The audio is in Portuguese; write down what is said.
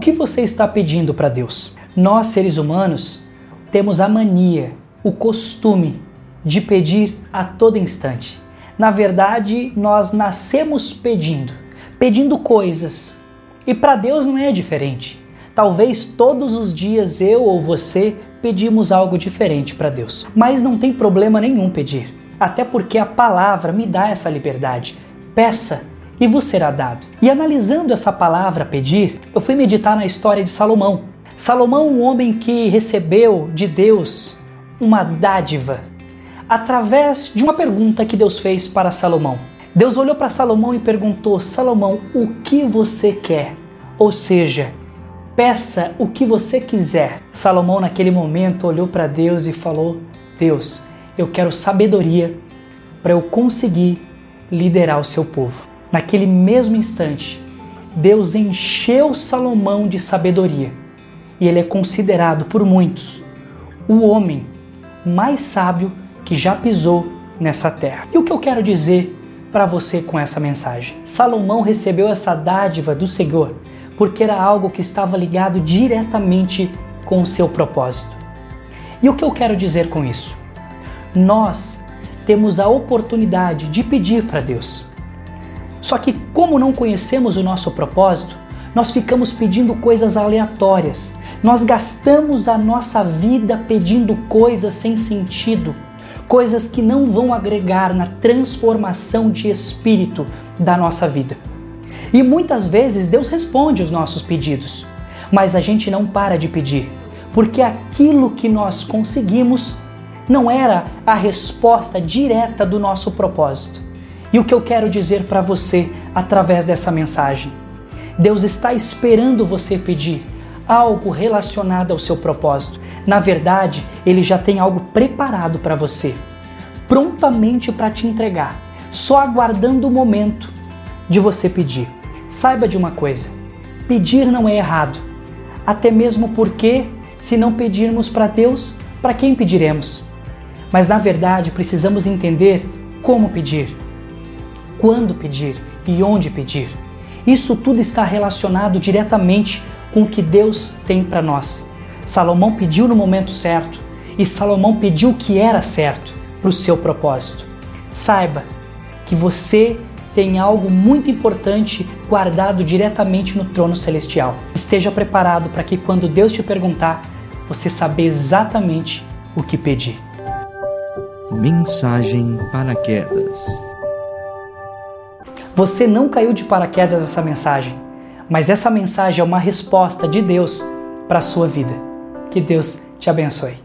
que você está pedindo para Deus? Nós, seres humanos, temos a mania, o costume de pedir a todo instante. Na verdade, nós nascemos pedindo, pedindo coisas. E para Deus não é diferente. Talvez todos os dias eu ou você pedimos algo diferente para Deus. Mas não tem problema nenhum pedir, até porque a palavra me dá essa liberdade. Peça e vos será dado. E analisando essa palavra pedir, eu fui meditar na história de Salomão. Salomão, um homem que recebeu de Deus uma dádiva através de uma pergunta que Deus fez para Salomão. Deus olhou para Salomão e perguntou: Salomão, o que você quer? Ou seja, peça o que você quiser. Salomão, naquele momento, olhou para Deus e falou: Deus, eu quero sabedoria para eu conseguir liderar o seu povo. Naquele mesmo instante, Deus encheu Salomão de sabedoria e ele é considerado por muitos o homem mais sábio que já pisou nessa terra. E o que eu quero dizer para você com essa mensagem? Salomão recebeu essa dádiva do Senhor porque era algo que estava ligado diretamente com o seu propósito. E o que eu quero dizer com isso? Nós temos a oportunidade de pedir para Deus. Só que, como não conhecemos o nosso propósito, nós ficamos pedindo coisas aleatórias. Nós gastamos a nossa vida pedindo coisas sem sentido, coisas que não vão agregar na transformação de espírito da nossa vida. E muitas vezes Deus responde os nossos pedidos, mas a gente não para de pedir, porque aquilo que nós conseguimos não era a resposta direta do nosso propósito. E o que eu quero dizer para você através dessa mensagem? Deus está esperando você pedir algo relacionado ao seu propósito. Na verdade, ele já tem algo preparado para você, prontamente para te entregar, só aguardando o momento de você pedir. Saiba de uma coisa: pedir não é errado, até mesmo porque, se não pedirmos para Deus, para quem pediremos? Mas na verdade precisamos entender como pedir, quando pedir e onde pedir. Isso tudo está relacionado diretamente com o que Deus tem para nós. Salomão pediu no momento certo e Salomão pediu o que era certo para o seu propósito. Saiba que você tem algo muito importante guardado diretamente no trono celestial. Esteja preparado para que quando Deus te perguntar, você saber exatamente o que pedir. Mensagem Paraquedas. Você não caiu de paraquedas essa mensagem, mas essa mensagem é uma resposta de Deus para a sua vida. Que Deus te abençoe.